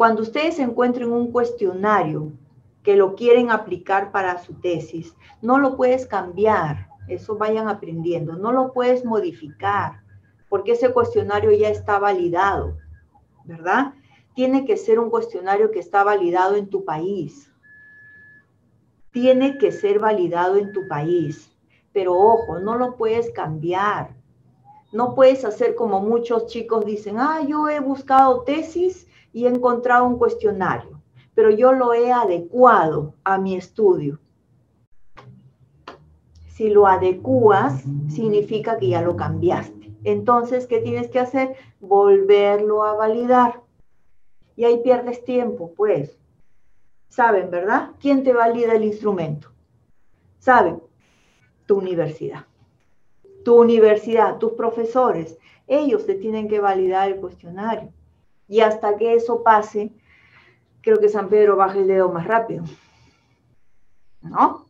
Cuando ustedes encuentren un cuestionario que lo quieren aplicar para su tesis, no lo puedes cambiar, eso vayan aprendiendo, no lo puedes modificar, porque ese cuestionario ya está validado, ¿verdad? Tiene que ser un cuestionario que está validado en tu país. Tiene que ser validado en tu país. Pero ojo, no lo puedes cambiar. No puedes hacer como muchos chicos dicen, ah, yo he buscado tesis y he encontrado un cuestionario, pero yo lo he adecuado a mi estudio. Si lo adecuas, significa que ya lo cambiaste. Entonces, ¿qué tienes que hacer? Volverlo a validar. Y ahí pierdes tiempo, pues. Saben, ¿verdad? ¿Quién te valida el instrumento? Saben, tu universidad. Tu universidad, tus profesores, ellos te tienen que validar el cuestionario. Y hasta que eso pase, creo que San Pedro baja el dedo más rápido. ¿No?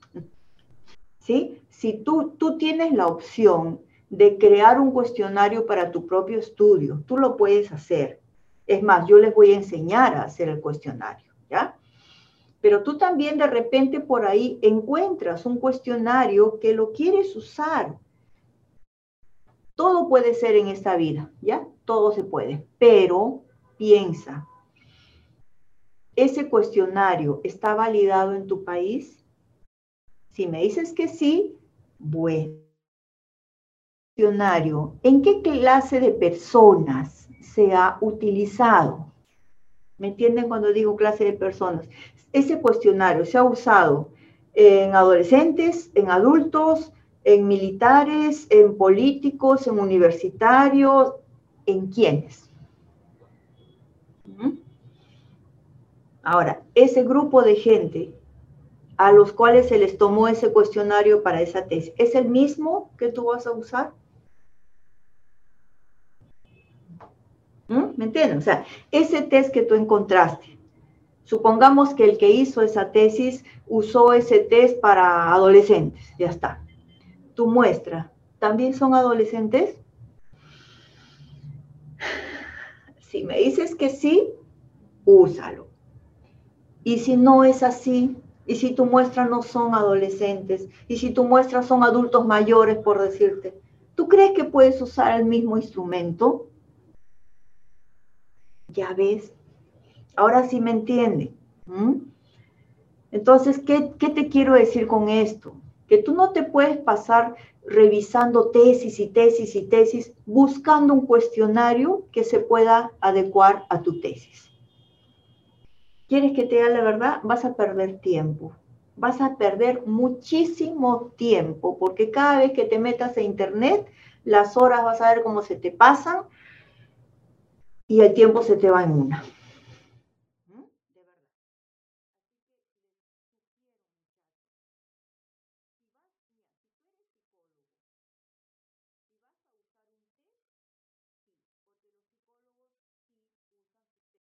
¿Sí? Si tú, tú tienes la opción de crear un cuestionario para tu propio estudio, tú lo puedes hacer. Es más, yo les voy a enseñar a hacer el cuestionario, ¿ya? Pero tú también de repente por ahí encuentras un cuestionario que lo quieres usar. Todo puede ser en esta vida, ¿ya? Todo se puede, pero piensa, ¿ese cuestionario está validado en tu país? Si me dices que sí, bueno. Cuestionario, ¿en qué clase de personas se ha utilizado? ¿Me entienden cuando digo clase de personas? Ese cuestionario se ha usado en adolescentes, en adultos, en militares, en políticos, en universitarios, ¿en quiénes? Ahora, ese grupo de gente a los cuales se les tomó ese cuestionario para esa tesis, ¿es el mismo que tú vas a usar? ¿Mm? ¿Me entiendes? O sea, ese test que tú encontraste, supongamos que el que hizo esa tesis usó ese test para adolescentes, ya está. Tu muestra, ¿también son adolescentes? Si me dices que sí, úsalo. Y si no es así, y si tu muestra no son adolescentes, y si tu muestra son adultos mayores, por decirte, ¿tú crees que puedes usar el mismo instrumento? Ya ves. Ahora sí me entiende. Entonces, ¿qué, ¿qué te quiero decir con esto? Que tú no te puedes pasar revisando tesis y tesis y tesis, buscando un cuestionario que se pueda adecuar a tu tesis. ¿Quieres que te diga la verdad? Vas a perder tiempo. Vas a perder muchísimo tiempo, porque cada vez que te metas a internet, las horas vas a ver cómo se te pasan y el tiempo se te va en una.